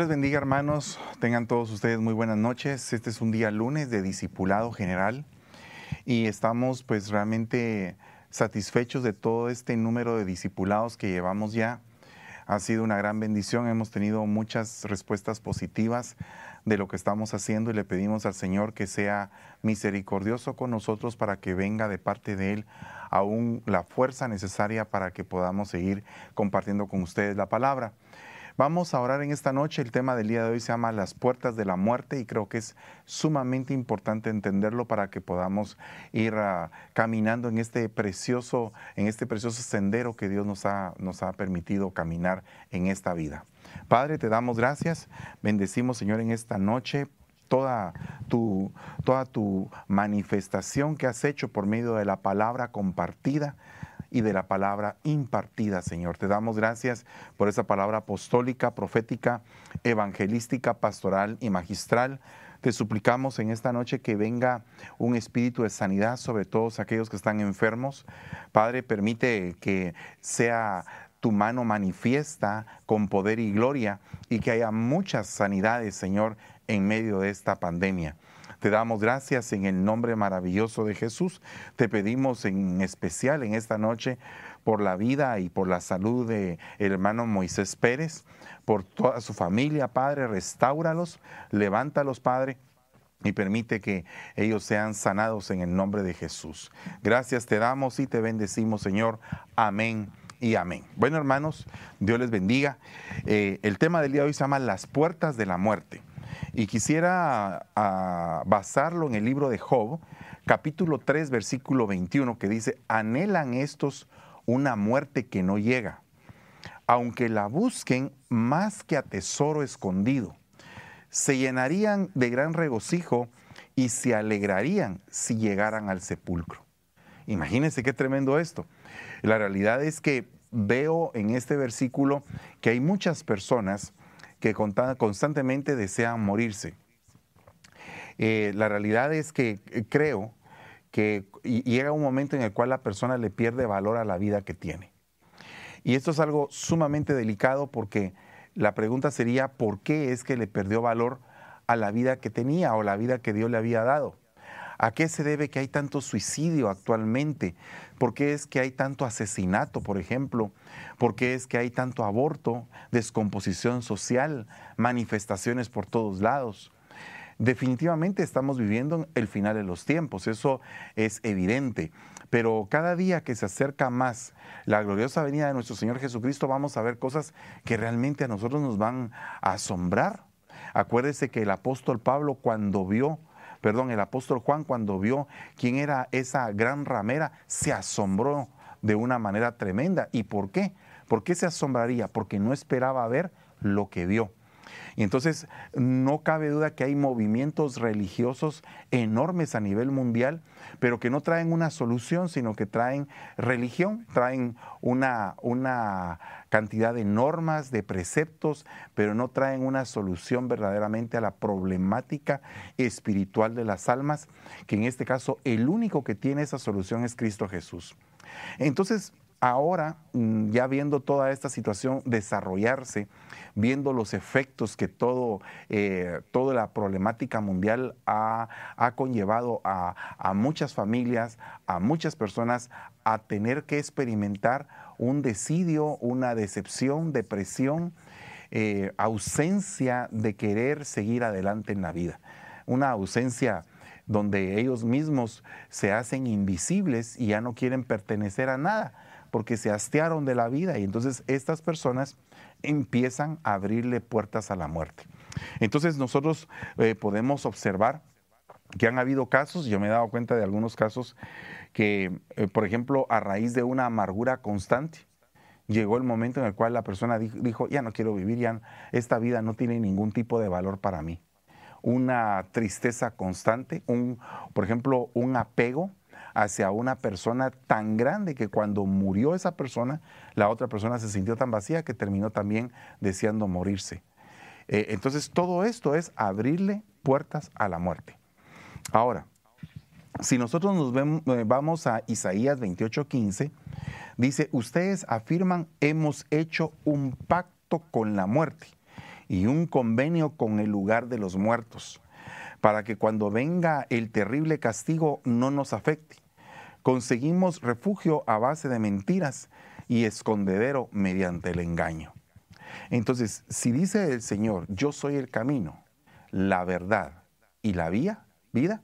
les bendiga hermanos, tengan todos ustedes muy buenas noches. Este es un día lunes de discipulado general y estamos pues realmente satisfechos de todo este número de discipulados que llevamos ya. Ha sido una gran bendición, hemos tenido muchas respuestas positivas de lo que estamos haciendo y le pedimos al Señor que sea misericordioso con nosotros para que venga de parte de Él aún la fuerza necesaria para que podamos seguir compartiendo con ustedes la palabra. Vamos a orar en esta noche. El tema del día de hoy se llama Las puertas de la muerte y creo que es sumamente importante entenderlo para que podamos ir ah, caminando en este precioso, en este precioso sendero que Dios nos ha, nos ha permitido caminar en esta vida. Padre, te damos gracias. Bendecimos, Señor, en esta noche toda tu, toda tu manifestación que has hecho por medio de la palabra compartida y de la palabra impartida, Señor. Te damos gracias por esa palabra apostólica, profética, evangelística, pastoral y magistral. Te suplicamos en esta noche que venga un espíritu de sanidad sobre todos aquellos que están enfermos. Padre, permite que sea tu mano manifiesta con poder y gloria y que haya muchas sanidades, Señor, en medio de esta pandemia. Te damos gracias en el nombre maravilloso de Jesús. Te pedimos en especial en esta noche por la vida y por la salud de hermano Moisés Pérez, por toda su familia, Padre, restáuralos, levántalos, Padre, y permite que ellos sean sanados en el nombre de Jesús. Gracias te damos y te bendecimos, Señor. Amén y amén. Bueno, hermanos, Dios les bendiga. Eh, el tema del día de hoy se llama Las puertas de la muerte. Y quisiera ah, basarlo en el libro de Job, capítulo 3, versículo 21, que dice, anhelan estos una muerte que no llega, aunque la busquen más que a tesoro escondido, se llenarían de gran regocijo y se alegrarían si llegaran al sepulcro. Imagínense qué tremendo esto. La realidad es que veo en este versículo que hay muchas personas que constantemente desean morirse. Eh, la realidad es que eh, creo que llega un momento en el cual la persona le pierde valor a la vida que tiene. Y esto es algo sumamente delicado porque la pregunta sería, ¿por qué es que le perdió valor a la vida que tenía o la vida que Dios le había dado? ¿A qué se debe que hay tanto suicidio actualmente? ¿Por qué es que hay tanto asesinato, por ejemplo? ¿Por qué es que hay tanto aborto, descomposición social, manifestaciones por todos lados? Definitivamente estamos viviendo el final de los tiempos, eso es evidente. Pero cada día que se acerca más la gloriosa venida de nuestro Señor Jesucristo, vamos a ver cosas que realmente a nosotros nos van a asombrar. Acuérdese que el apóstol Pablo cuando vio perdón, el apóstol Juan cuando vio quién era esa gran ramera, se asombró de una manera tremenda. ¿Y por qué? ¿Por qué se asombraría? Porque no esperaba ver lo que vio. Y entonces no cabe duda que hay movimientos religiosos enormes a nivel mundial, pero que no traen una solución, sino que traen religión, traen una, una cantidad de normas, de preceptos, pero no traen una solución verdaderamente a la problemática espiritual de las almas, que en este caso el único que tiene esa solución es Cristo Jesús. Entonces, ahora, mm, ya viendo toda esta situación desarrollarse, viendo los efectos que todo, eh, toda la problemática mundial ha, conllevado a, muchas familias, a muchas personas, a tener que experimentar un desidio, una decepción, depresión, eh, ausencia de querer seguir adelante en la vida, una ausencia donde ellos mismos se hacen invisibles y ya no quieren pertenecer a nada porque se hastearon de la vida y entonces estas personas empiezan a abrirle puertas a la muerte. Entonces nosotros eh, podemos observar que han habido casos, yo me he dado cuenta de algunos casos que, eh, por ejemplo, a raíz de una amargura constante, llegó el momento en el cual la persona dijo, ya no quiero vivir, ya esta vida no tiene ningún tipo de valor para mí. Una tristeza constante, un, por ejemplo, un apego hacia una persona tan grande que cuando murió esa persona, la otra persona se sintió tan vacía que terminó también deseando morirse. Eh, entonces todo esto es abrirle puertas a la muerte. Ahora, si nosotros nos eh, vamos a Isaías 28:15, dice, ustedes afirman, hemos hecho un pacto con la muerte y un convenio con el lugar de los muertos, para que cuando venga el terrible castigo no nos afecte. Conseguimos refugio a base de mentiras y escondedero mediante el engaño. Entonces, si dice el Señor, yo soy el camino, la verdad y la vía, vida,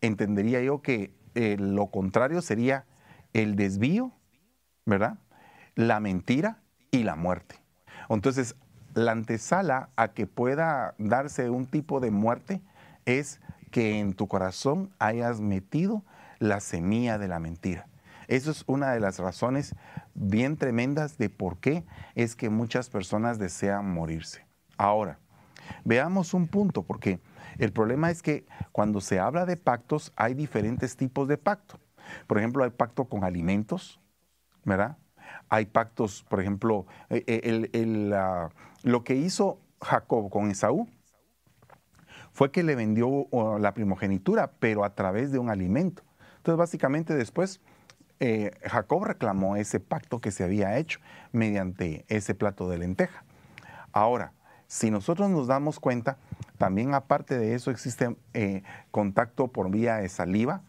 entendería yo que eh, lo contrario sería el desvío, ¿verdad? La mentira y la muerte. Entonces, la antesala a que pueda darse un tipo de muerte es que en tu corazón hayas metido la semilla de la mentira. Eso es una de las razones bien tremendas de por qué es que muchas personas desean morirse. Ahora, veamos un punto, porque el problema es que cuando se habla de pactos hay diferentes tipos de pacto. Por ejemplo, hay pacto con alimentos, ¿verdad? Hay pactos, por ejemplo, eh, eh, lo que hizo Jacob con Esaú fue que le vendió la primogenitura, pero a través de un alimento. Entonces, básicamente después, eh, Jacob reclamó ese pacto que se había hecho mediante ese plato de lenteja. Ahora, si nosotros nos damos cuenta, también aparte de eso existe contacto por vía de saliva,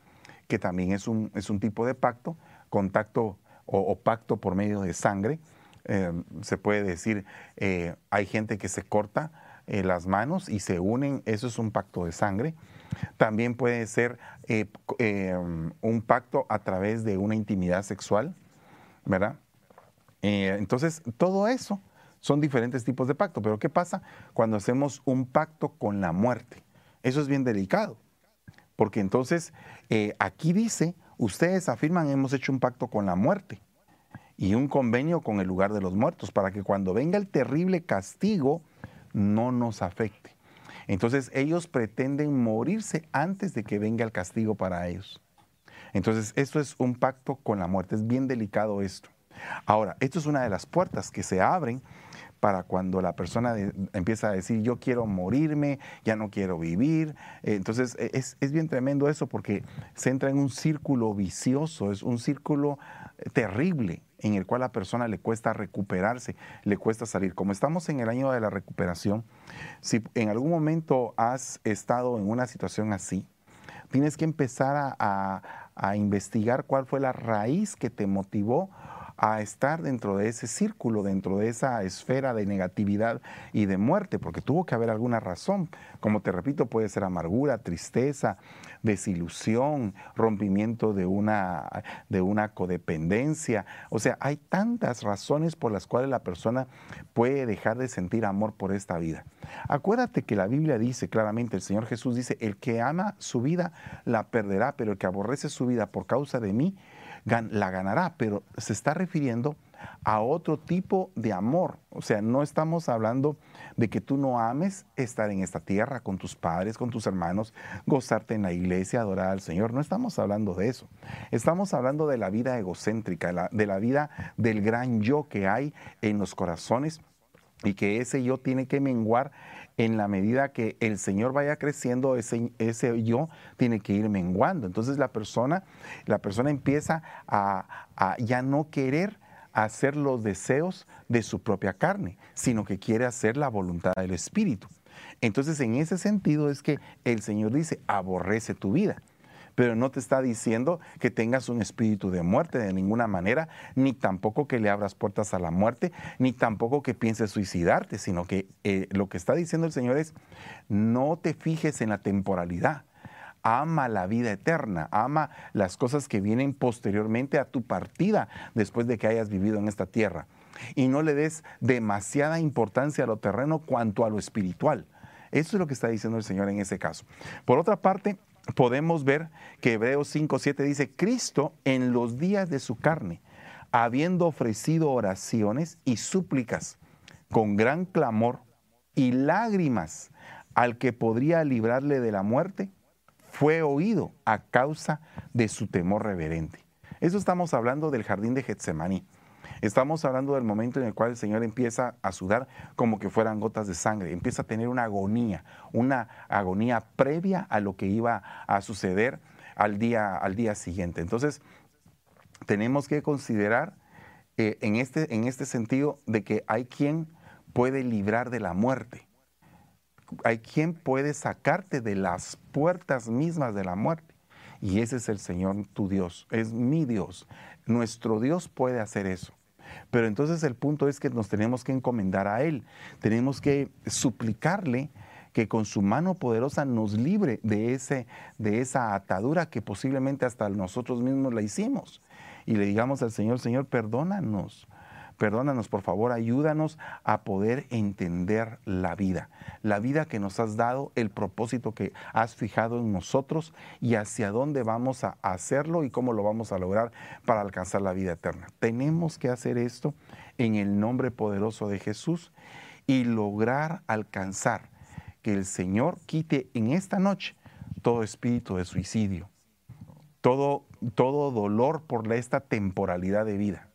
que también es un, es un tipo de pacto, contacto o, pacto por medio de sangre. Eh, se puede decir, eh, hay gente que se corta eh, las manos y se unen, eso es un pacto de sangre. También puede ser un pacto a través de una intimidad sexual, ¿verdad? entonces, todo eso son diferentes tipos de pacto. Pero ¿qué pasa cuando hacemos un pacto con la muerte? Eso es bien delicado, porque entonces aquí dice ustedes afirman hemos hecho un pacto con la muerte y un convenio con el lugar de los muertos para que cuando venga el terrible castigo no nos afecte. Entonces ellos pretenden morirse antes de que venga el castigo para ellos. Entonces esto es un pacto con la muerte, es bien delicado esto. Ahora, esto es una de las puertas que se abren para cuando la persona empieza a decir yo quiero morirme, ya no quiero vivir. Eh, entonces e, es, es, bien tremendo eso porque se entra en un círculo vicioso, es un círculo eh, terrible en el cual a la persona le cuesta recuperarse, le cuesta salir. Como estamos en el año de la recuperación, si en algún momento has estado en una situación así, tienes que empezar a, a investigar cuál fue la raíz que te motivó a estar dentro de ese círculo, dentro de esa esfera de negatividad y de muerte, porque tuvo que haber alguna razón. Como te repito, puede ser amargura, tristeza, desilusión, rompimiento de una, de una codependencia. O sea, hay tantas razones por las cuales la persona puede dejar de sentir amor por esta vida. Acuérdate que la Biblia dice claramente, el Señor Jesús dice, el que ama su vida la perderá, pero el que aborrece su vida por causa de mí, la ganará, pero se está refiriendo a otro tipo de amor. O sea, no estamos hablando de que tú no ames estar en esta tierra con tus padres, con tus hermanos, gozarte en la iglesia, adorar al Señor. No estamos hablando de eso. Estamos hablando de la vida egocéntrica, de la vida del gran yo que hay en los corazones y que ese yo tiene que menguar en la medida que el Señor vaya creciendo, ese, ese yo tiene que ir menguando. Entonces la persona, la persona empieza a, a ya no querer hacer los deseos de su propia carne, sino que quiere hacer la voluntad del Espíritu. Entonces, en ese sentido es que el Señor dice, aborrece tu vida pero no te está diciendo que tengas un espíritu de muerte de ninguna manera, ni tampoco que le abras puertas a la muerte, ni tampoco que pienses suicidarte, sino que eh, lo que está diciendo el Señor es, no te fijes en la temporalidad. Ama la vida eterna, ama las cosas que vienen posteriormente a tu partida después de que hayas vivido en esta tierra. Y no le des demasiada importancia a lo terreno cuanto a lo espiritual. Eso es lo que está diciendo el Señor en ese caso. Por otra parte, podemos ver que Hebreos 5.7 dice, Cristo en los días de su carne, habiendo ofrecido oraciones y súplicas con gran clamor y lágrimas al que podría librarle de la muerte, fue oído a causa de su temor reverente. Eso estamos hablando del jardín de Getsemaní. Estamos hablando del momento en el cual el Señor empieza a sudar como que fueran gotas de sangre, empieza a tener una agonía, una agonía previa a lo que iba a suceder al día, al día siguiente. Entonces, tenemos que considerar eh, en, este, en este sentido de que hay quien puede librar de la muerte. hay quien puede sacarte de las puertas mismas de la muerte. Y ese es el Señor tu Dios, es mi Dios. Nuestro Dios puede hacer eso. Pero entonces el punto es que nos tenemos que encomendar a Él, tenemos que suplicarle que con su mano poderosa nos libre de, ese, de esa atadura que posiblemente hasta nosotros mismos la hicimos. Y le digamos al Señor, Señor, perdónanos, Perdónanos, por favor, ayúdanos a poder entender la vida, la vida que nos has dado, el propósito que has fijado en nosotros y hacia dónde vamos a hacerlo y cómo lo vamos a lograr para alcanzar la vida eterna. Tenemos que hacer esto en el nombre poderoso de Jesús y lograr alcanzar que el Señor quite en esta noche todo espíritu de suicidio, todo, todo dolor por esta temporalidad de vida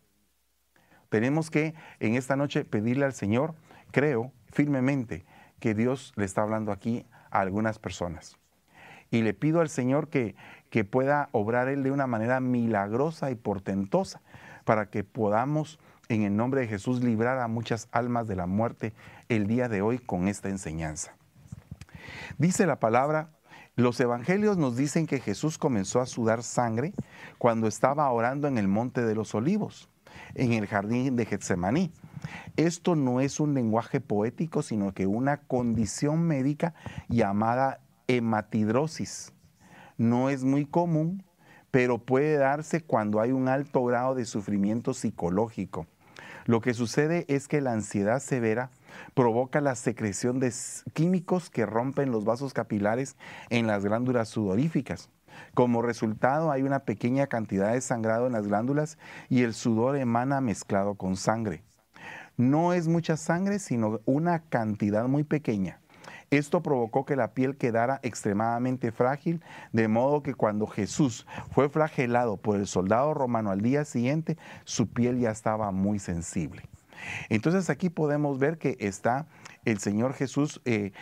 tenemos que en esta noche pedirle al Señor, creo firmemente que Dios le está hablando aquí a algunas personas. Y le pido al Señor que, que pueda obrar Él de una manera milagrosa y portentosa para que podamos en el nombre de Jesús librar a muchas almas de la muerte el día de hoy con esta enseñanza. Dice la palabra, los evangelios nos dicen que Jesús comenzó a sudar sangre cuando estaba orando en el monte de los olivos en el jardín de Getsemaní. Esto no es un lenguaje poético, sino que una condición médica llamada hematidrosis. No es muy común, pero puede darse cuando hay un alto grado de sufrimiento psicológico. Lo que sucede es que la ansiedad severa provoca la secreción de químicos que rompen los vasos capilares en las glándulas sudoríficas. Como resultado hay una pequeña cantidad de sangrado en las glándulas y el sudor emana mezclado con sangre. No es mucha sangre, sino una cantidad muy pequeña. Esto provocó que la piel quedara extremadamente frágil, de modo que cuando Jesús fue flagelado por el soldado romano al día siguiente, su piel ya estaba muy sensible. Entonces aquí podemos ver que está el Señor Jesús eh,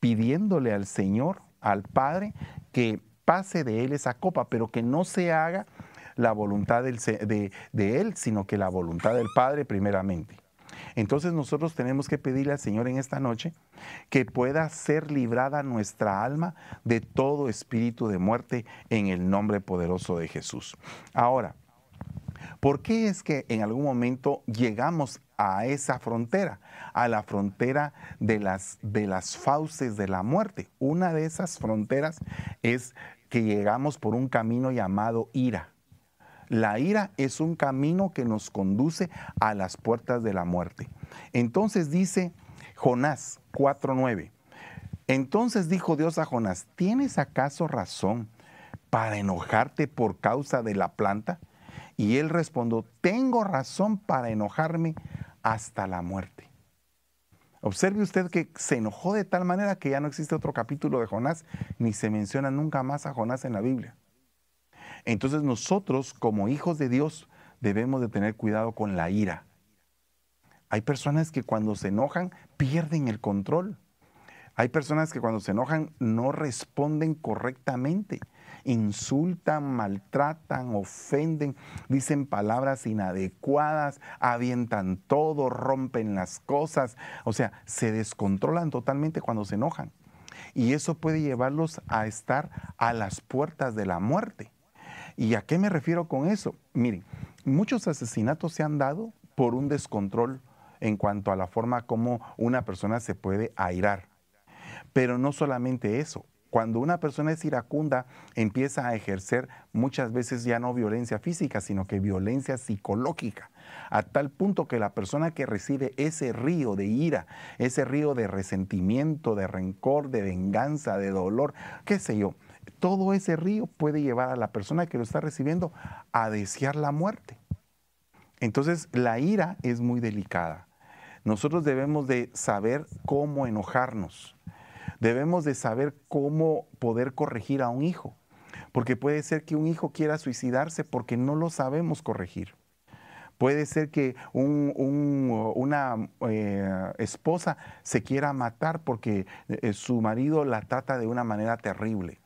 pidiéndole al Señor, al Padre, que pase de Él esa copa, pero que no se haga la voluntad de, de Él, sino que la voluntad del Padre primeramente. Entonces nosotros tenemos que pedirle al Señor en esta noche que pueda ser librada nuestra alma de todo espíritu de muerte en el nombre poderoso de Jesús. Ahora, ¿por qué es que en algún momento llegamos a esa frontera, a la frontera de las, de las fauces de la muerte? Una de esas fronteras es que llegamos por un camino llamado ira. La ira es un camino que nos conduce a las puertas de la muerte. Entonces dice Jonás 4:9. Entonces dijo Dios a Jonás, ¿tienes acaso razón para enojarte por causa de la planta? Y él respondió, tengo razón para enojarme hasta la muerte. Observe usted que se enojó de tal manera que ya no existe otro capítulo de Jonás, ni se menciona nunca más a Jonás en la Biblia. Entonces nosotros como hijos de Dios debemos de tener cuidado con la ira. Hay personas que cuando se enojan pierden el control. Hay personas que cuando se enojan no responden correctamente insultan, maltratan, ofenden, dicen palabras inadecuadas, avientan todo, rompen las cosas, o sea, se descontrolan totalmente cuando se enojan. Y eso puede llevarlos a estar a las puertas de la muerte. ¿Y a qué me refiero con eso? Miren, muchos asesinatos se han dado por un descontrol en cuanto a la forma como una persona se puede airar. Pero no solamente eso, cuando una persona es iracunda, empieza a ejercer muchas veces ya no violencia física, sino que violencia psicológica, a tal punto que la persona que recibe ese río de ira, ese río de resentimiento, de rencor, de venganza, de dolor, qué sé yo, todo ese río puede llevar a la persona que lo está recibiendo a desear la muerte. Entonces la ira es muy delicada. Nosotros debemos de saber cómo enojarnos debemos de saber cómo poder corregir a un hijo, porque puede ser que un hijo quiera suicidarse porque no lo sabemos corregir. Puede ser que una eh, esposa se quiera matar porque eh, su marido la trata de una manera terrible.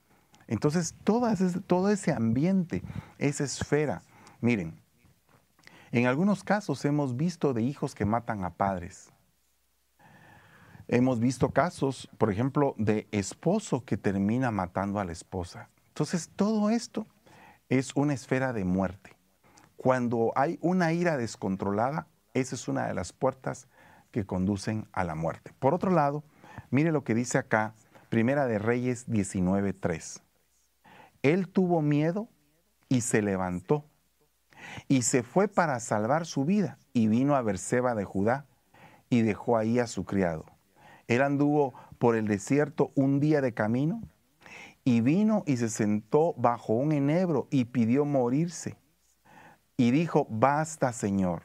Entonces, todo ese ambiente, esa esfera, miren, en algunos casos hemos visto de hijos que matan a padres Hemos visto casos, por ejemplo, de esposo que termina matando a la esposa. Entonces, todo esto es una esfera de muerte. Cuando hay una ira descontrolada, esa es una de las puertas que conducen a la muerte. Por otro lado, mire lo que dice acá, Primera de Reyes 19:3. Él tuvo miedo y se levantó y se fue para salvar su vida y vino a Berseba de Judá y dejó ahí a su criado. Él anduvo por el desierto un día de camino y vino y se sentó bajo un enebro y pidió morirse. Y dijo, basta Señor,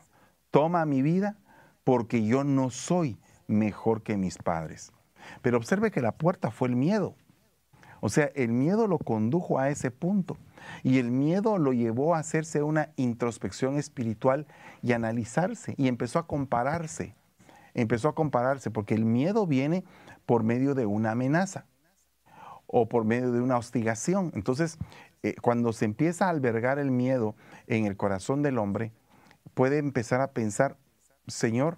toma mi vida porque yo no soy mejor que mis padres. Pero observe que la puerta fue el miedo. O sea, el miedo lo condujo a ese punto. Y el miedo lo llevó a hacerse una introspección espiritual y analizarse. Y empezó a compararse. Empezó a compararse porque el miedo viene por medio de una amenaza o por medio de una hostigación. Entonces, eh, cuando se empieza a albergar el miedo en el corazón del hombre, puede empezar a pensar, Señor,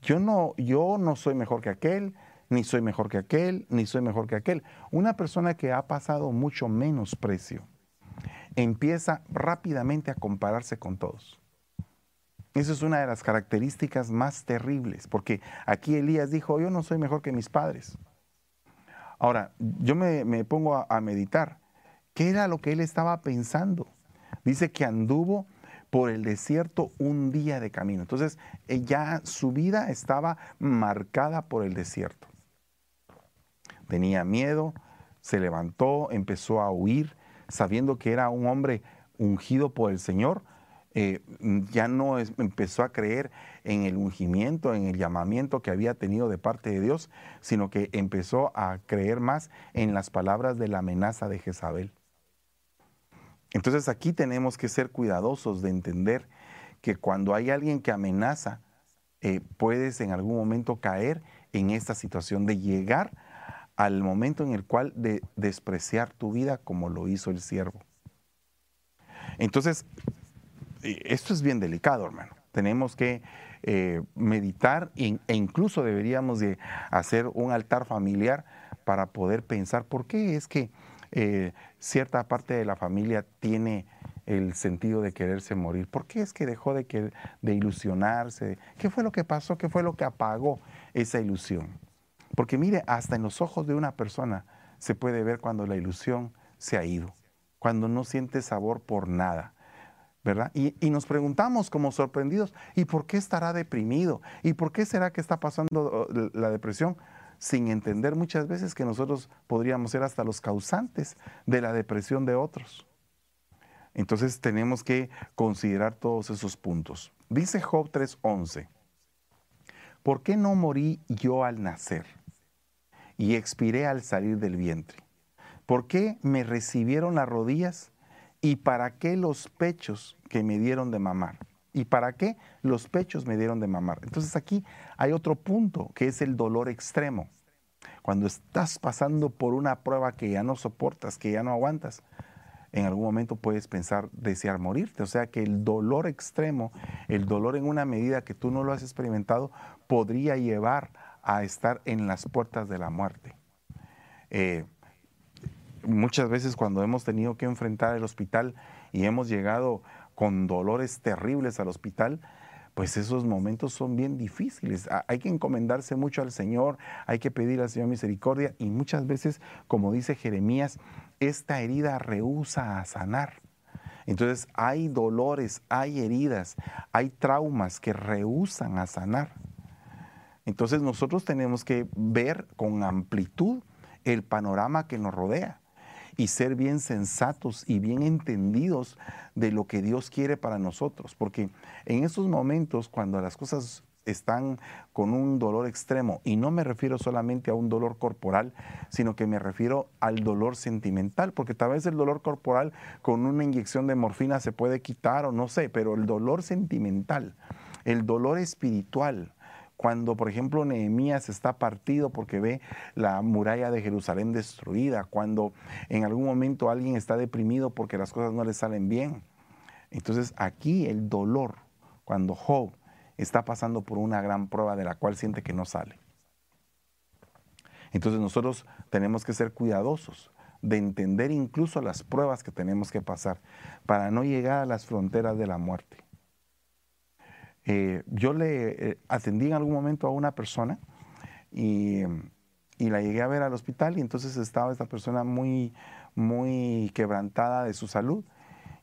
yo no, yo no soy mejor que aquel, ni soy mejor que aquel, ni soy mejor que aquel. Una persona que ha pasado mucho menos precio empieza rápidamente a compararse con todos. Esa es una de las características más terribles, porque aquí Elías dijo, yo no soy mejor que mis padres. Ahora, yo me, pongo a, a meditar, ¿qué era lo que él estaba pensando? Dice que anduvo por el desierto un día de camino. Entonces, eh, ya su vida estaba marcada por el desierto. Tenía miedo, se levantó, empezó a huir, sabiendo que era un hombre ungido por el Señor. Eh, ya no empezó a creer en el ungimiento, en el llamamiento que había tenido de parte de Dios, sino que empezó a creer más en las palabras de la amenaza de Jezabel. Entonces aquí tenemos que ser cuidadosos de entender que cuando hay alguien que amenaza, eh, puedes en algún momento caer en esta situación de llegar al momento en el cual de despreciar tu vida como lo hizo el siervo. Entonces, esto es bien delicado, hermano. Tenemos que eh, meditar e incluso deberíamos de hacer un altar familiar para poder pensar por qué es que eh, cierta parte de la familia tiene el sentido de quererse morir? ¿Por qué es que dejó de, de ilusionarse? ¿Qué fue lo que pasó? ¿Qué fue lo que apagó esa ilusión? Porque mire, hasta en los ojos de una persona se puede ver cuando la ilusión se ha ido, cuando no siente sabor por nada. ¿Verdad? Y, y, nos preguntamos como sorprendidos, ¿y por qué estará deprimido? ¿Y por qué será que está pasando uh, la depresión? sin entender muchas veces que nosotros podríamos ser hasta los causantes de la depresión de otros. Entonces tenemos que considerar todos esos puntos. Dice Job 3:11, ¿por qué no morí yo al nacer y expiré al salir del vientre? ¿Por qué me recibieron las rodillas y para qué los pechos que me dieron de mamar? ¿Y para qué los pechos me dieron de mamar? Entonces aquí hay otro punto que es el dolor extremo. Cuando estás pasando por una prueba que ya no soportas, que ya no aguantas, en algún momento puedes pensar desear morirte. O sea que el dolor extremo, el dolor en una medida que tú no lo has experimentado, podría llevar a estar en las puertas de la muerte. Eh, muchas veces cuando hemos tenido que enfrentar el hospital y hemos llegado con dolores terribles al hospital, pues esos momentos son bien difíciles. Hay que encomendarse mucho al Señor, hay que pedir al Señor misericordia y muchas veces, como dice Jeremías, esta herida rehúsa a sanar. Entonces hay dolores, hay heridas, hay traumas que rehusan a sanar. Entonces nosotros tenemos que ver con amplitud el panorama que nos rodea y ser bien sensatos y bien entendidos de lo que Dios quiere para nosotros. Porque en esos momentos, cuando las cosas están con un dolor extremo, y no me refiero solamente a un dolor corporal, sino que me refiero al dolor sentimental, porque tal vez el dolor corporal con una inyección de morfina se puede quitar o no sé, pero el dolor sentimental, el dolor espiritual, cuando, por ejemplo, Nehemías está partido porque ve la muralla de Jerusalén destruida, cuando en algún momento alguien está deprimido porque las cosas no le salen bien. Entonces aquí el dolor, cuando Job está pasando por una gran prueba de la cual siente que no sale. Entonces nosotros tenemos que ser cuidadosos de entender incluso las pruebas que tenemos que pasar para no llegar a las fronteras de la muerte. Eh, yo le eh, atendí en algún momento a una persona y, la llegué a ver al hospital y entonces estaba esta persona muy, muy quebrantada de su salud.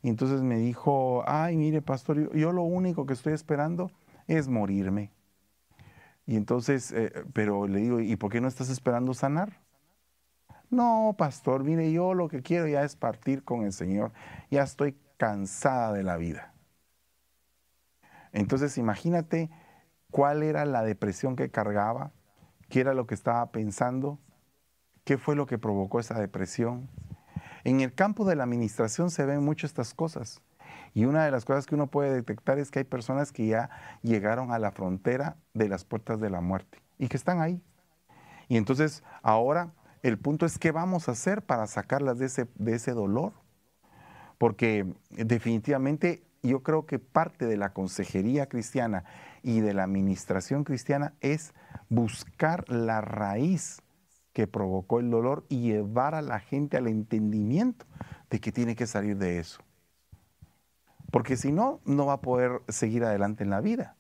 Y entonces me dijo, ay, mire, pastor, yo, lo único que estoy esperando es morirme. Y entonces, eh, pero le digo, ¿y por qué no estás esperando sanar? No, pastor, mire, yo lo que quiero ya es partir con el Señor. Ya estoy cansada de la vida. Entonces, imagínate cuál era la depresión que cargaba, qué era lo que estaba pensando, qué fue lo que provocó esa depresión. En el campo de la administración se ven mucho estas cosas. Y una de las cosas que uno puede detectar es que hay personas que ya llegaron a la frontera de las puertas de la muerte y que están ahí. Y entonces ahora el punto es qué vamos a hacer para sacarlas de ese, de ese dolor. Porque definitivamente yo creo que parte de la consejería cristiana y de la administración cristiana es buscar la raíz que provocó el dolor y llevar a la gente al entendimiento de que tiene que salir de eso. Porque si no, no va a poder seguir adelante en la vida.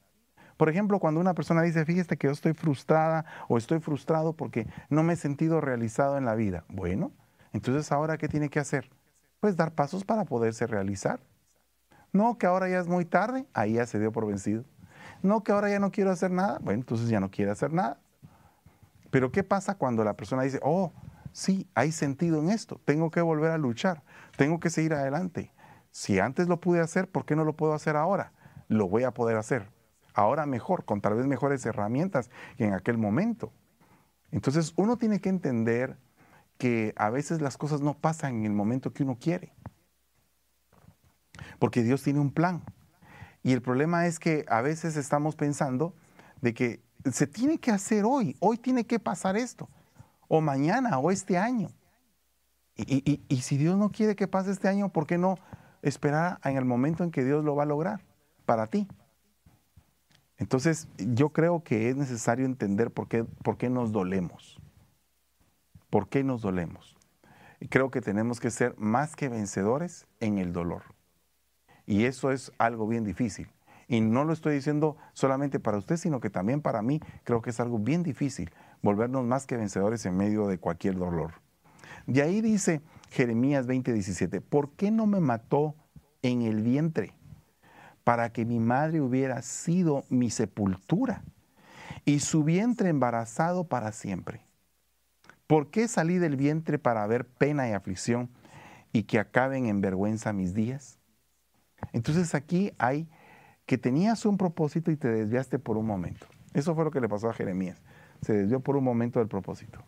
Por ejemplo, cuando una persona dice, fíjate que yo estoy frustrada o estoy frustrado porque no me he sentido realizado en la vida. Bueno, entonces ahora, ¿qué tiene que hacer? Pues dar pasos para poderse realizar. No, que ahora ya es muy tarde, ahí ya se dio por vencido. No, que ahora ya no quiero hacer nada, bueno, entonces ya no quiere hacer nada. Pero ¿qué pasa cuando la persona dice, oh, sí, hay sentido en esto, tengo que volver a luchar, tengo que seguir adelante? Si antes lo pude hacer, ¿por qué no lo puedo hacer ahora? Lo voy a poder hacer. Ahora mejor, con tal vez mejores herramientas que en aquel momento. Entonces uno tiene que entender que a veces las cosas no pasan en el momento que uno quiere. Porque Dios tiene un plan. Y el problema es que a veces estamos pensando de que se tiene que hacer hoy, hoy tiene que pasar esto, o mañana, o este año. Y, si Dios no quiere que pase este año, ¿por qué no esperar en el momento en que Dios lo va a lograr para ti? Entonces, yo creo que es necesario entender por qué, por qué nos dolemos. ¿Por qué nos dolemos? Creo que tenemos que ser más que vencedores en el dolor. Y eso es algo bien difícil. Y no lo estoy diciendo solamente para usted, sino que también para mí creo que es algo bien difícil volvernos más que vencedores en medio de cualquier dolor. De ahí dice Jeremías 20:17, ¿por qué no me mató en el vientre? Para que mi madre hubiera sido mi sepultura y su vientre embarazado para siempre. ¿Por qué salí del vientre para ver pena y aflicción y que acaben en vergüenza mis días? Entonces aquí hay que tenías un propósito y te desviaste por un momento. Eso fue lo que le pasó a Jeremías. Se desvió por un momento del propósito.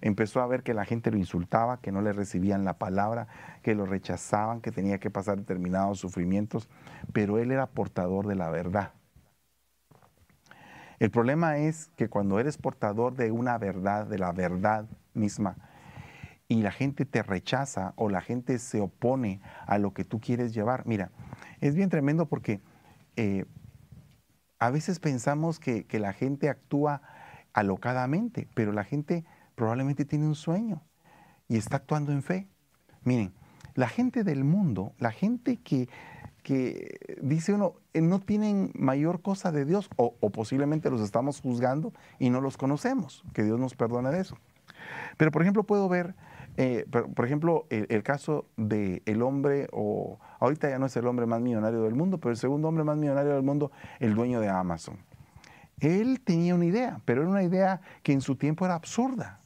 Empezó a ver que la gente lo insultaba, que no le recibían la palabra, que lo rechazaban, que tenía que pasar determinados sufrimientos, pero él era portador de la verdad. El problema es que cuando eres portador de una verdad, de la verdad misma, y la gente te rechaza o la gente se opone a lo que tú quieres llevar, mira, es bien tremendo porque eh, a veces pensamos que, la gente actúa alocadamente, pero la gente probablemente tiene un sueño y está actuando en fe. Miren, la gente del mundo, la gente que, dice uno, eh, no tienen mayor cosa de Dios o, o, posiblemente los estamos juzgando y no los conocemos, que Dios nos perdone de eso. Pero por ejemplo puedo ver eh, por, ejemplo, el, caso del el hombre, o ahorita ya no es el hombre más millonario del mundo, pero el segundo hombre más millonario del mundo, el dueño de Amazon. Él tenía una idea, pero era una idea que en su tiempo era absurda.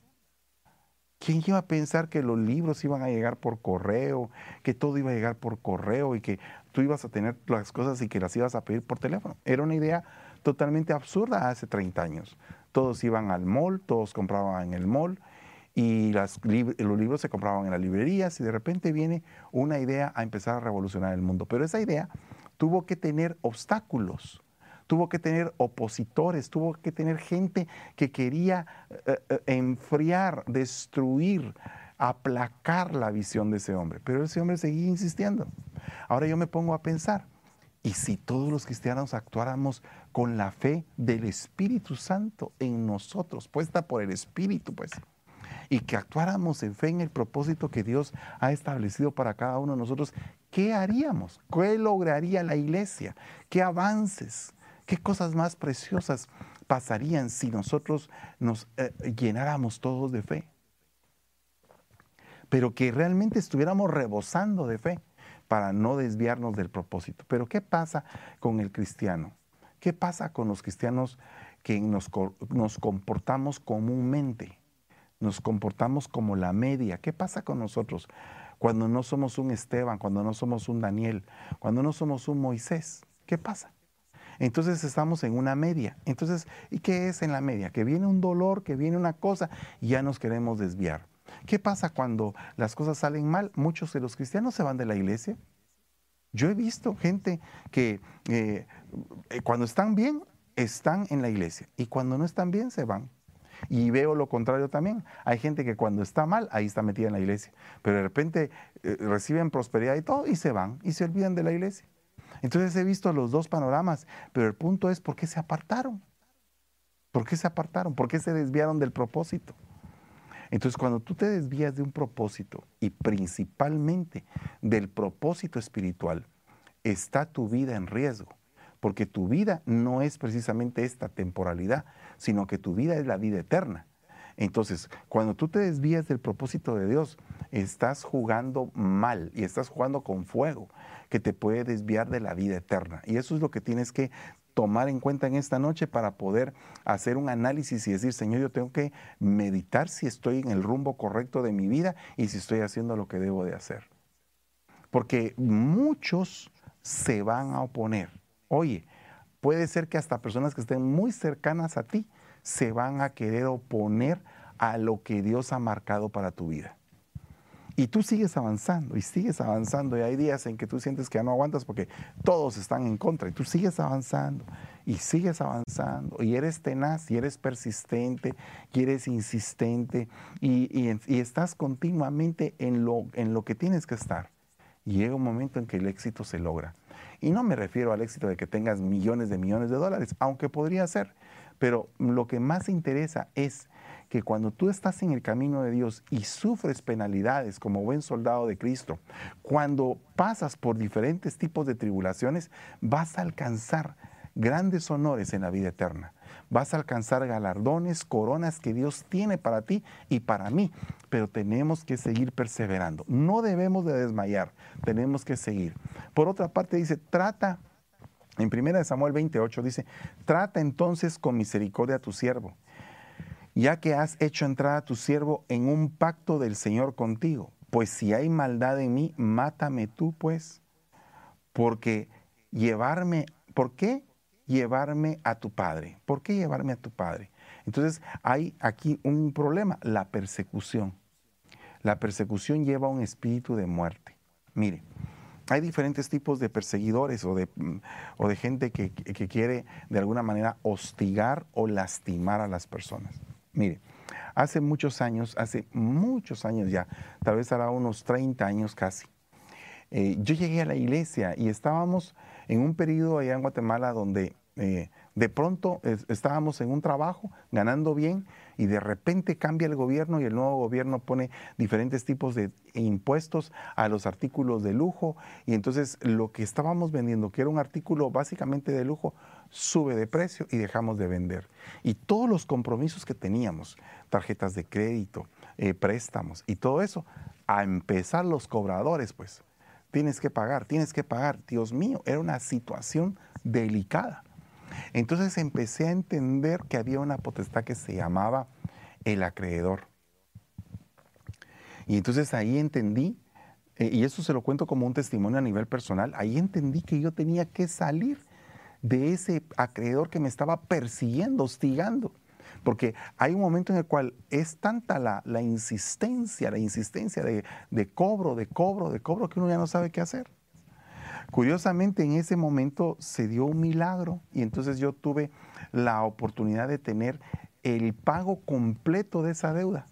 ¿Quién iba a pensar que los libros iban a llegar por correo, que todo iba a llegar por correo y que tú ibas a tener las cosas y que las ibas a pedir por teléfono? Era una idea totalmente absurda hace 30 años. Todos iban al mall, todos compraban en el mall y los libros se compraban en las librerías y de repente viene una idea a empezar a revolucionar el mundo. Pero esa idea tuvo que tener obstáculos, tuvo que tener opositores, tuvo que tener gente que quería eh, eh, enfriar, destruir, aplacar la visión de ese hombre. Pero ese hombre seguía insistiendo. Ahora yo me pongo a pensar, Y si todos los cristianos actuáramos con la fe del Espíritu Santo en nosotros, puesta por el Espíritu, pues, y que actuáramos en fe en el propósito que Dios ha establecido para cada uno de nosotros, ¿qué haríamos? ¿Qué lograría la iglesia? ¿Qué avances? ¿Qué cosas más preciosas pasarían si nosotros nos eh, llenáramos todos de fe? Pero que realmente estuviéramos rebosando de fe para no desviarnos del propósito. Pero ¿qué pasa con el cristiano? ¿Qué pasa con los cristianos que nos, nos comportamos comúnmente? Nos comportamos como la media. ¿Qué pasa con nosotros cuando no somos un Esteban, cuando no somos un Daniel, cuando no somos un Moisés? ¿Qué pasa? Entonces estamos en una media. Entonces, ¿y qué es en la media? Que viene un dolor, que viene una cosa y ya nos queremos desviar. ¿Qué pasa cuando las cosas salen mal? Muchos de los cristianos se van de la iglesia. Yo he visto gente que eh, eh, cuando están bien, están en la iglesia y cuando no están bien, se van. Y veo lo contrario también. Hay gente que cuando está mal, ahí está metida en la iglesia. Pero de repente eh, reciben prosperidad y todo y se van y se olvidan de la iglesia. Entonces he visto los dos panoramas, pero el punto es por qué se apartaron. ¿Por qué se apartaron? ¿Por qué se desviaron del propósito? Entonces, cuando tú te desvías de un propósito y principalmente del propósito espiritual, está tu vida en riesgo, porque tu vida no es precisamente esta temporalidad, sino que tu vida es la vida eterna. Entonces, cuando tú te desvías del propósito de Dios, estás jugando mal y estás jugando con fuego que te puede desviar de la vida eterna. Y eso es lo que tienes que tomar en cuenta en esta noche para poder hacer un análisis y decir, Señor, yo tengo que meditar si estoy en el rumbo correcto de mi vida y si estoy haciendo lo que debo de hacer. Porque muchos se van a oponer. Oye, puede ser que hasta personas que estén muy cercanas a ti se van a querer oponer a lo que Dios ha marcado para tu vida. Y tú sigues avanzando y sigues avanzando y hay días en que tú sientes que ya no aguantas porque todos están en contra y tú sigues avanzando y sigues avanzando y eres tenaz y eres persistente y eres insistente y, estás continuamente en lo, en lo que tienes que estar. Y llega un momento en que el éxito se logra. Y no me refiero al éxito de que tengas millones de millones de dólares, aunque podría ser, pero lo que más interesa es que cuando tú estás en el camino de Dios y sufres penalidades como buen soldado de Cristo, cuando pasas por diferentes tipos de tribulaciones, vas a alcanzar grandes honores en la vida eterna. Vas a alcanzar galardones, coronas que Dios tiene para ti y para mí, pero tenemos que seguir perseverando. No debemos de desmayar, tenemos que seguir. Por otra parte dice, trata, en 1 Samuel 28 dice, trata entonces con misericordia a tu siervo ya que has hecho entrar a tu siervo en un pacto del Señor contigo. Pues si hay maldad en mí, mátame tú, pues. Porque llevarme, ¿por qué llevarme a tu padre? ¿Por qué llevarme a tu padre? Entonces hay aquí un problema, la persecución. La persecución lleva un espíritu de muerte. Mire, hay diferentes tipos de perseguidores o de, o de gente que, que quiere de alguna manera hostigar o lastimar a las personas. Mire, hace muchos años, hace muchos años ya, tal vez hará unos 30 años casi, eh, yo llegué a la iglesia y estábamos en un periodo allá en Guatemala donde eh, de pronto estábamos en un trabajo, ganando bien, y de repente cambia el gobierno y el nuevo gobierno pone diferentes tipos de impuestos a los artículos de lujo, y entonces lo que estábamos vendiendo, que era un artículo básicamente de lujo, sube de precio y dejamos de vender. Y todos los compromisos que teníamos, tarjetas de crédito, eh, préstamos y todo eso, a empezar los cobradores, pues, tienes que pagar, tienes que pagar. Dios mío, era una situación delicada. Entonces empecé a entender que había una potestad que se llamaba el acreedor. Y entonces ahí entendí, eh, y eso se lo cuento como un testimonio a nivel personal, ahí entendí que yo tenía que salir de ese acreedor que me estaba persiguiendo, hostigando. Porque hay un momento en el cual es tanta la, insistencia, la insistencia de, cobro, de cobro, de cobro, que uno ya no sabe qué hacer. Curiosamente, en ese momento se dio un milagro y entonces yo tuve la oportunidad de tener el pago completo de esa deuda.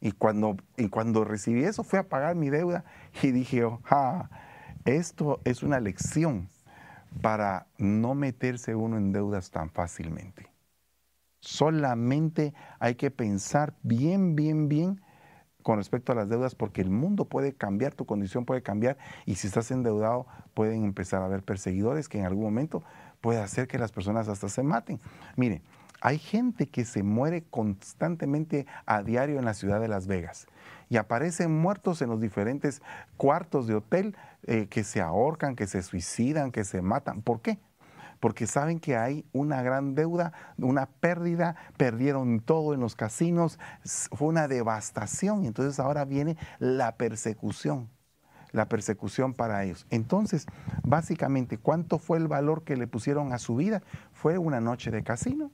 Y cuando, y cuando recibí eso, fui a pagar mi deuda y dije, oh, esto es una lección para no meterse uno en deudas tan fácilmente. Solamente hay que pensar bien, bien, bien con respecto a las deudas porque el mundo puede cambiar, tu condición puede cambiar y si estás endeudado pueden empezar a haber perseguidores que en algún momento puede hacer que las personas hasta se maten. Mire, hay gente que se muere constantemente a diario en la ciudad de Las Vegas y aparecen muertos en los diferentes cuartos de hotel eh, que se ahorcan, que se suicidan, que se matan. ¿Por qué? Porque saben que hay una gran deuda, una pérdida, perdieron todo en los casinos, fue una devastación y entonces ahora viene la persecución la persecución para ellos. Entonces, básicamente, ¿cuánto fue el valor que le pusieron a su vida? Fue una noche de casino.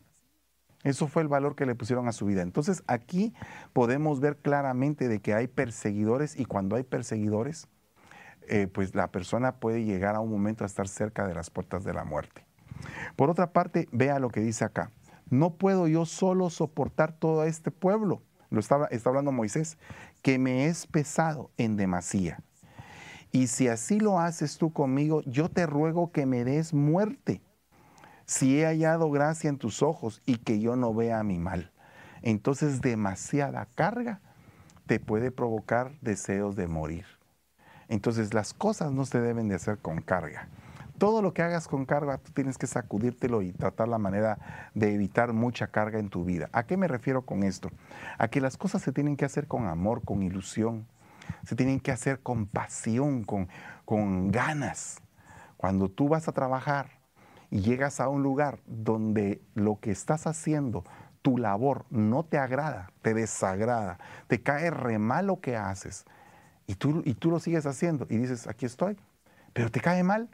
Eso fue el valor que le pusieron a su vida. Entonces aquí podemos ver claramente de que hay perseguidores y cuando hay perseguidores, eh, pues la persona puede llegar a un momento a estar cerca de las puertas de la muerte. Por otra parte, vea lo que dice acá. No puedo yo solo soportar todo este pueblo, lo está, está hablando Moisés, que me es pesado en demasía. Y si así lo haces tú conmigo, yo te ruego que me des muerte si he hallado gracia en tus ojos y que yo no vea mi mal. Entonces demasiada carga te puede provocar deseos de morir. Entonces las cosas no se deben de hacer con carga. Todo lo que hagas con carga, tú tienes que sacudírtelo y tratar la manera de evitar mucha carga en tu vida. ¿A qué me refiero con esto? A que las cosas se tienen que hacer con amor, con ilusión, se tienen que hacer con pasión, con, con ganas. Cuando tú vas a trabajar, y llegas a un lugar donde lo que estás haciendo, tu labor, no te agrada, te desagrada, te cae re mal lo que haces, y tú, y tú lo sigues haciendo y dices, aquí estoy, pero te cae mal,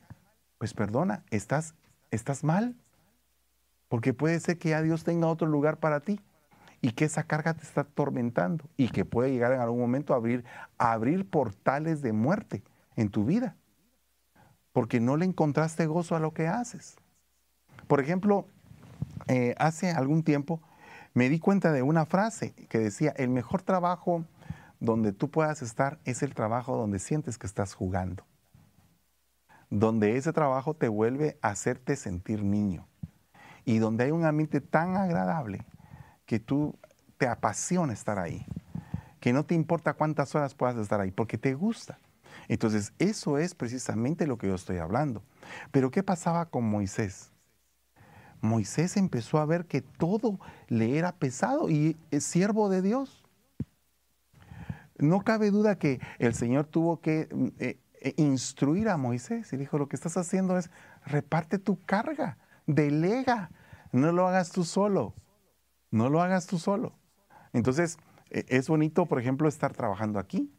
pues perdona, estás, estás mal, porque puede ser que ya Dios tenga otro lugar para ti y que esa carga te está atormentando y que puede llegar en algún momento a abrir, abrir portales de muerte en tu vida, porque no le encontraste gozo a lo que haces. Por ejemplo, eh, hace algún tiempo me di cuenta de una frase que decía, el mejor trabajo donde tú puedas estar es el trabajo donde sientes que estás jugando, donde ese trabajo te vuelve a hacerte sentir niño y donde hay un ambiente tan agradable que tú te apasiona estar ahí, que no te importa cuántas horas puedas estar ahí, porque te gusta. Entonces, eso es precisamente lo que yo estoy hablando. Pero ¿qué pasaba con Moisés? Moisés empezó a ver que todo le era pesado y es siervo de Dios. No cabe duda que el Señor tuvo que eh, eh, instruir a Moisés y dijo, lo que estás haciendo es reparte tu carga, delega, no lo hagas tú solo, no lo hagas tú solo. Entonces, e, es bonito, por ejemplo, estar trabajando aquí,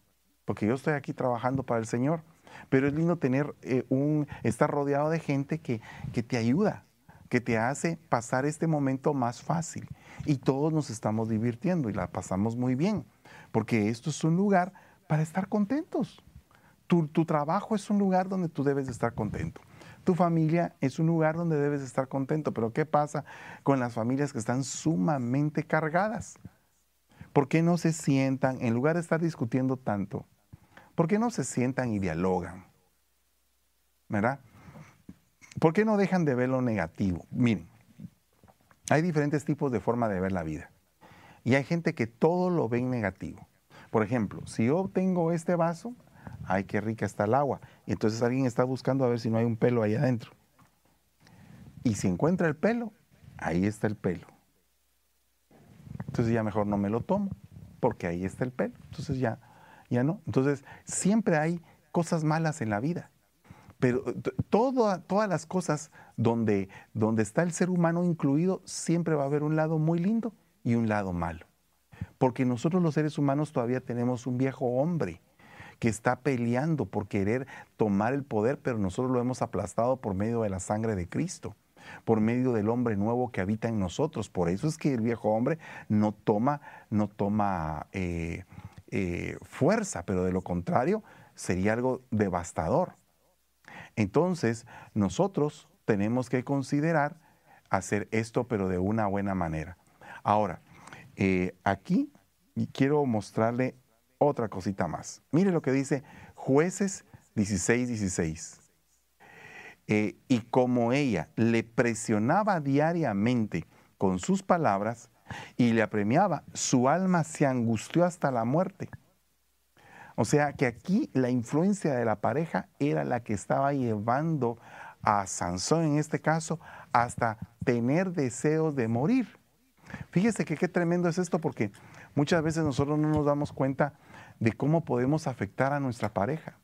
porque yo estoy aquí trabajando para el Señor, pero es lindo tener eh, un, estar rodeado de gente que, que te ayuda, que te hace pasar este momento más fácil. Y todos nos estamos divirtiendo y la pasamos muy bien, porque esto es un lugar para estar contentos. Tu, trabajo es un lugar donde tú debes de estar contento. Tu familia es un lugar donde debes de estar contento. Pero ¿qué pasa con las familias que están sumamente cargadas? ¿Por qué no se sientan, en lugar de estar discutiendo tanto, por qué no se sientan y dialogan? ¿Verdad? ¿Por qué no dejan de ver lo negativo? Miren, hay diferentes tipos de forma de ver la vida. Y hay gente que todo lo ve en negativo. Por ejemplo, si yo tengo este vaso, ay, qué rica está el agua. Y entonces alguien está buscando a ver si no hay un pelo ahí adentro. Y si encuentra el pelo, ahí está el pelo. Entonces ya mejor no me lo tomo, porque ahí está el pelo. Entonces ya, ya no. Entonces siempre hay cosas malas en la vida. Pero todas las cosas donde, donde está el ser humano incluido, siempre va a haber un lado muy lindo y un lado malo. Porque nosotros los seres humanos todavía tenemos un viejo hombre que está peleando por querer tomar el poder, pero nosotros lo hemos aplastado por medio de la sangre de Cristo, por medio del hombre nuevo que habita en nosotros. Por eso es que el viejo hombre no toma, no toma eh, eh, fuerza, pero de lo contrario sería algo devastador. Entonces, nosotros tenemos que considerar hacer esto, pero de una buena manera. Ahora, eh, aquí quiero mostrarle otra cosita más. Mire lo que dice jueces 16, 16. eh, y como ella le presionaba diariamente con sus palabras y le apremiaba, su alma se angustió hasta la muerte. O sea que aquí la influencia de la pareja era la que estaba llevando a Sansón en este caso hasta tener deseos de morir. Fíjese que qué tremendo es esto porque muchas veces nosotros no nos damos cuenta de cómo podemos afectar a nuestra pareja.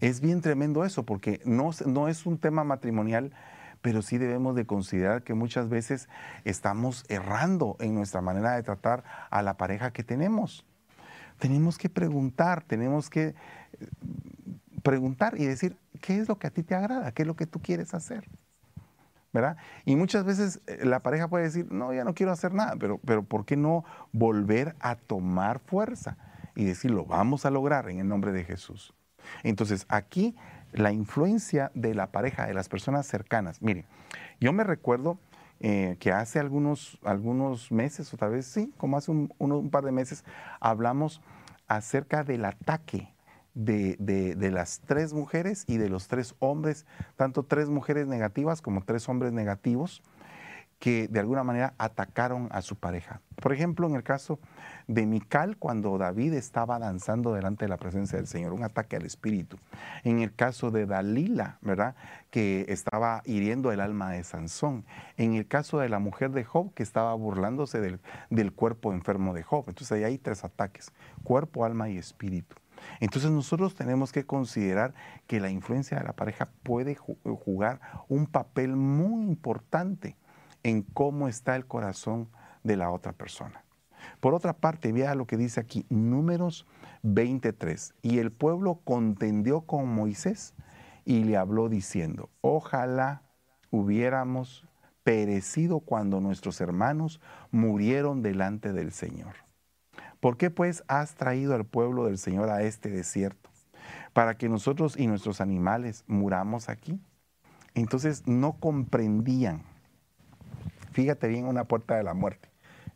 Es bien tremendo eso porque no, no es un tema matrimonial, pero sí debemos de considerar que muchas veces estamos errando en nuestra manera de tratar a la pareja que tenemos. Tenemos que preguntar, tenemos que eh, preguntar y decir, ¿qué es lo que a ti te agrada? ¿Qué es lo que tú quieres hacer? Y muchas veces eh, la pareja puede decir, no, ya no quiero hacer nada, pero, pero ¿por qué no volver a tomar fuerza y decirlo, vamos a lograr en el nombre de Jesús? Entonces, aquí la influencia de la pareja, de las personas cercanas. Mire, yo me recuerdo eh, que hace algunos, algunos meses, o tal vez sí, como hace un par de meses, hablamos acerca del ataque de, las tres mujeres y de los tres hombres, tanto tres mujeres negativas como tres hombres negativos, que de alguna manera atacaron a su pareja. Por ejemplo, en el caso de Mical, cuando David estaba danzando delante de la presencia del Señor, un ataque al espíritu. En el caso de Dalila, ¿verdad? Que estaba hiriendo el alma de Sansón. En el caso de la mujer de Job, que estaba burlándose del, del cuerpo enfermo de Job. Entonces ahí hay tres ataques, cuerpo, alma y espíritu. Entonces nosotros tenemos que considerar que la influencia de la pareja puede jugar un papel muy importante en cómo está el corazón de la otra persona. Por otra parte, vea lo que dice aquí, números 23. Y el pueblo contendió con Moisés y le habló diciendo, ojalá hubiéramos perecido cuando nuestros hermanos murieron delante del Señor. ¿Por qué pues has traído al pueblo del Señor a este desierto? Para que nosotros y nuestros animales muramos aquí. Entonces no comprendían. Fíjate bien una puerta de la muerte.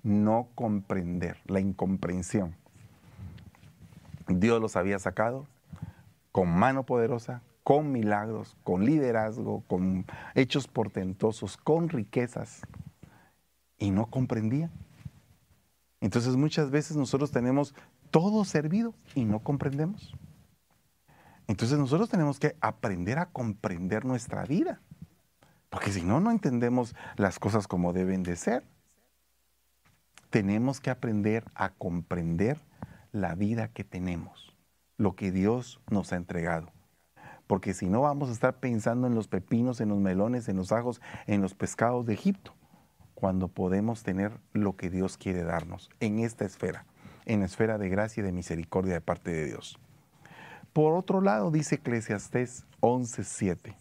No comprender, la incomprensión. Dios los había sacado con mano poderosa, con milagros, con liderazgo, con hechos portentosos, con riquezas. Y no comprendían. Entonces muchas veces nosotros tenemos todo servido y no comprendemos. Entonces nosotros tenemos que aprender a comprender nuestra vida. Porque si no, no entendemos las cosas como deben de ser. Tenemos que aprender a comprender la vida que tenemos, lo que Dios nos ha entregado. Porque si no, vamos a estar pensando en los pepinos, en los melones, en los ajos, en los pescados de Egipto cuando podemos tener lo que Dios quiere darnos en esta esfera, en la esfera de gracia y de misericordia de parte de Dios. Por otro lado, dice Eclesiastés 11:7,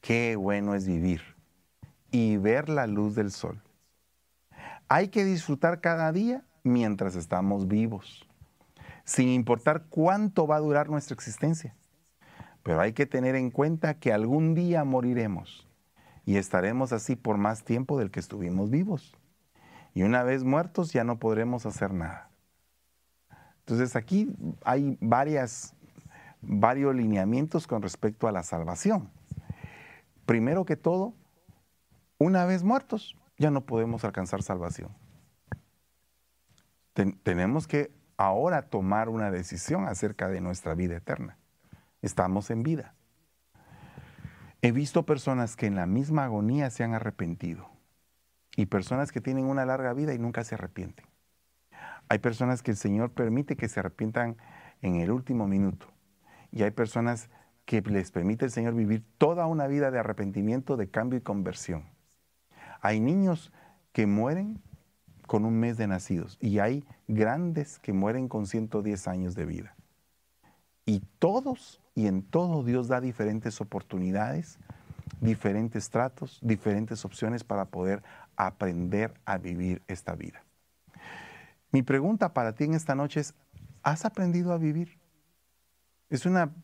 qué bueno es vivir y ver la luz del sol. Hay que disfrutar cada día mientras estamos vivos, sin importar cuánto va a durar nuestra existencia. Pero hay que tener en cuenta que algún día moriremos y estaremos así por más tiempo del que estuvimos vivos. Y una vez muertos ya no podremos hacer nada. Entonces aquí hay varias, varios lineamientos con respecto a la salvación. Primero que todo, una vez muertos ya no podemos alcanzar salvación. tenemos que ahora tomar una decisión acerca de nuestra vida eterna. Estamos en vida. He visto personas que en la misma agonía se han arrepentido y personas que tienen una larga vida y nunca se arrepienten. Hay personas que el Señor permite que se arrepientan en el último minuto y hay personas que les permite el Señor vivir toda una vida de arrepentimiento, de cambio y conversión. Hay niños que mueren con un mes de nacidos y hay grandes que mueren con 110 años de vida. Y todos y en todo Dios da diferentes oportunidades, diferentes tratos, diferentes opciones para poder aprender a vivir esta vida. Mi pregunta para ti en esta noche es, ¿has aprendido a vivir? Es una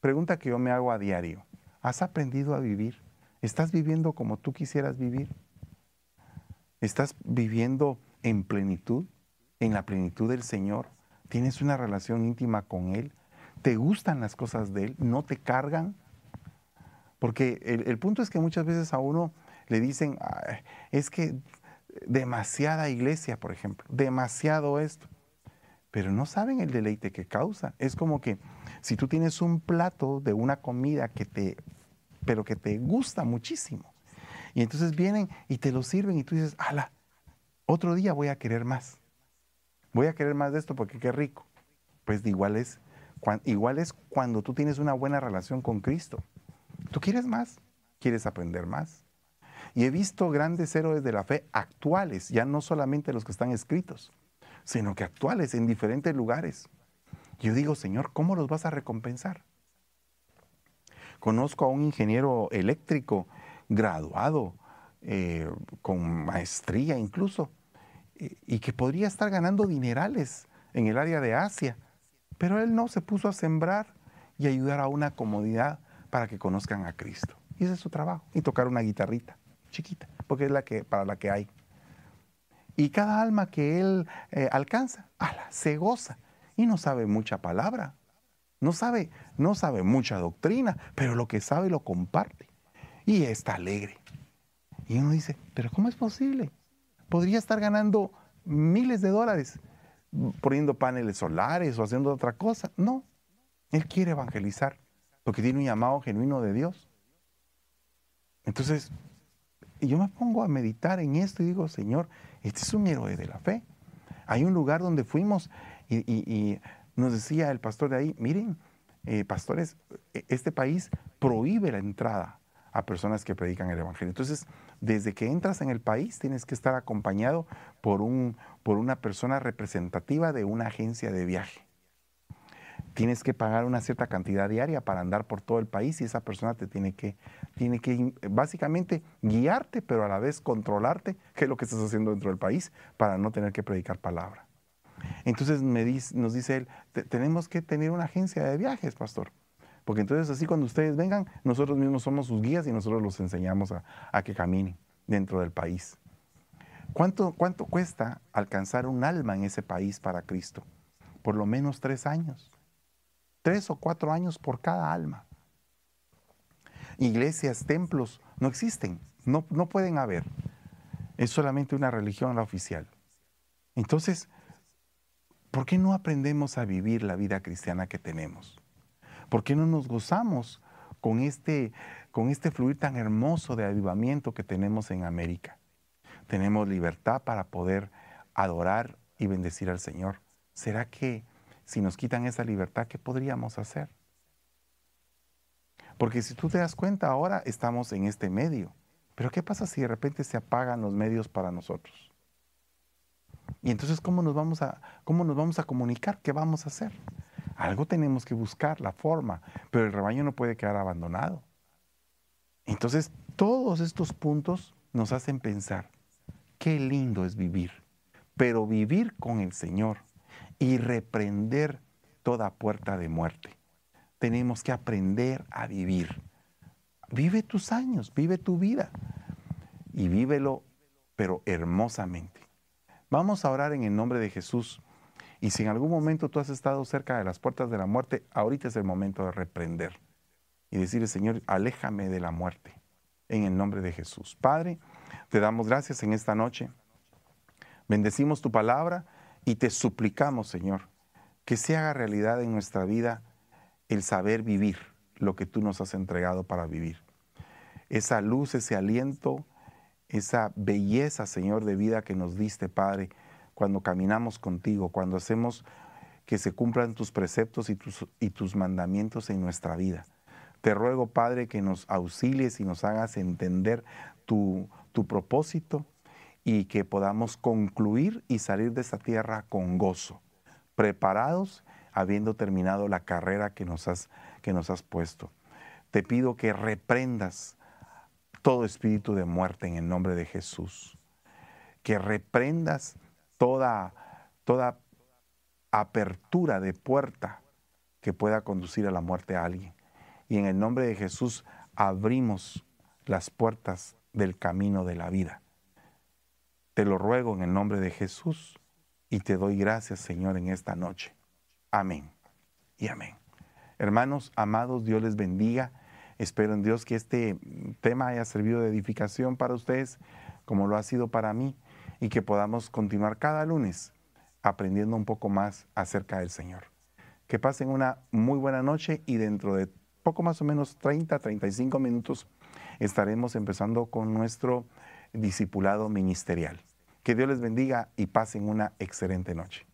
pregunta que yo me hago a diario. ¿Has aprendido a vivir? ¿Estás viviendo como tú quisieras vivir? ¿Estás viviendo en plenitud, en la plenitud del Señor? ¿Tienes una relación íntima con Él? ¿Te gustan las cosas de Él? ¿No te cargan? Porque el, punto es que muchas veces a uno le dicen, es que demasiada iglesia, por ejemplo, demasiado esto, pero no saben el deleite que causa. Es como que si tú tienes un plato de una comida que te, pero que te gusta muchísimo, y entonces vienen y te lo sirven y tú dices, ala, otro día voy a querer más. Voy a querer más de esto porque qué rico. Pues igual es, igual es cuando tú tienes una buena relación con Cristo. Tú quieres más, quieres aprender más. Y he visto grandes héroes de la fe actuales, ya no solamente los que están escritos, sino que actuales en diferentes lugares. Yo digo, Señor, ¿cómo los vas a recompensar? Conozco a un ingeniero eléctrico graduado, eh, con maestría incluso, y que podría estar ganando dinerales en el área de Asia, pero él no se puso a sembrar y ayudar a una comunidad para que conozcan a Cristo. Y ese es su trabajo, y tocar una guitarrita chiquita, porque es la que, para la que hay. Y cada alma que él eh, alcanza, se goza y no sabe mucha palabra, no sabe, no sabe mucha doctrina, pero lo que sabe lo comparte y está alegre. Y uno dice, pero ¿cómo es posible? Podría estar ganando miles de dólares poniendo paneles solares o haciendo otra cosa. No, él quiere evangelizar porque tiene un llamado genuino de Dios. Entonces, yo me pongo a meditar en esto y digo, Señor, este es un héroe de la fe. Hay un lugar donde fuimos y, nos decía el pastor de ahí, miren, eh, pastores, e, este país prohíbe la entrada a personas que predican el Evangelio. Entonces, desde que entras en el país, tienes que estar acompañado por, un, por una persona representativa de una agencia de viaje. Tienes que pagar una cierta cantidad diaria para andar por todo el país y esa persona te tiene que, tiene que básicamente guiarte, pero a la vez controlarte qué es lo que estás haciendo dentro del país para no tener que predicar palabra. Entonces me nos dice él, tenemos que tener una agencia de viajes, pastor. Porque entonces así cuando ustedes vengan, nosotros mismos somos sus guías y nosotros los enseñamos a, que caminen dentro del país. ¿Cuánto, ¿Cuánto cuesta alcanzar un alma en ese país para Cristo? Por lo menos tres años. Tres o cuatro años por cada alma. Iglesias, templos, no existen, no, no pueden haber. Es solamente una religión la oficial. Entonces, ¿por qué no aprendemos a vivir la vida cristiana que tenemos? ¿Por qué no nos gozamos con este, con este fluir tan hermoso de avivamiento que tenemos en América? Tenemos libertad para poder adorar y bendecir al Señor. ¿Será que si nos quitan esa libertad, qué podríamos hacer? Porque si tú te das cuenta, ahora estamos en este medio. Pero ¿qué pasa si de repente se apagan los medios para nosotros? Y entonces, ¿cómo nos vamos a, cómo nos vamos a comunicar? ¿Qué vamos a hacer? Algo tenemos que buscar, la forma, pero el rebaño no puede quedar abandonado. Entonces, todos estos puntos nos hacen pensar, qué lindo es vivir, pero vivir con el Señor y reprender toda puerta de muerte. Tenemos que aprender a vivir. Vive tus años, vive tu vida y vívelo, pero hermosamente. Vamos a orar en el nombre de Jesús y si en algún momento tú has estado cerca de las puertas de la muerte, ahorita es el momento de reprender y decirle, Señor, aléjame de la muerte, en el nombre de Jesús. Padre, te damos gracias en esta noche. Bendecimos tu palabra y te suplicamos, Señor, que se haga realidad en nuestra vida el saber vivir lo que tú nos has entregado para vivir. Esa luz, ese aliento, esa belleza, Señor, de vida que nos diste, Padre, cuando caminamos contigo, cuando hacemos que se cumplan tus preceptos y tus, y tus mandamientos en nuestra vida. Te ruego, Padre, que nos auxilies y nos hagas entender tu, tu propósito y que podamos concluir y salir de esta tierra con gozo, preparados, habiendo terminado la carrera que nos has, que nos has puesto. Te pido que reprendas todo espíritu de muerte en el nombre de Jesús, que reprendas toda, toda apertura de puerta que pueda conducir a la muerte a alguien. Y en el nombre de Jesús abrimos las puertas del camino de la vida. Te lo ruego en el nombre de Jesús y te doy gracias, Señor, en esta noche. Amén y amén. Hermanos, amados, Dios les bendiga. Espero en Dios que este tema haya servido de edificación para ustedes, como lo ha sido para mí, y que podamos continuar cada lunes aprendiendo un poco más acerca del Señor. Que pasen una muy buena noche y dentro de poco más o menos 30, 35 minutos estaremos empezando con nuestro discipulado ministerial. Que Dios les bendiga y pasen una excelente noche.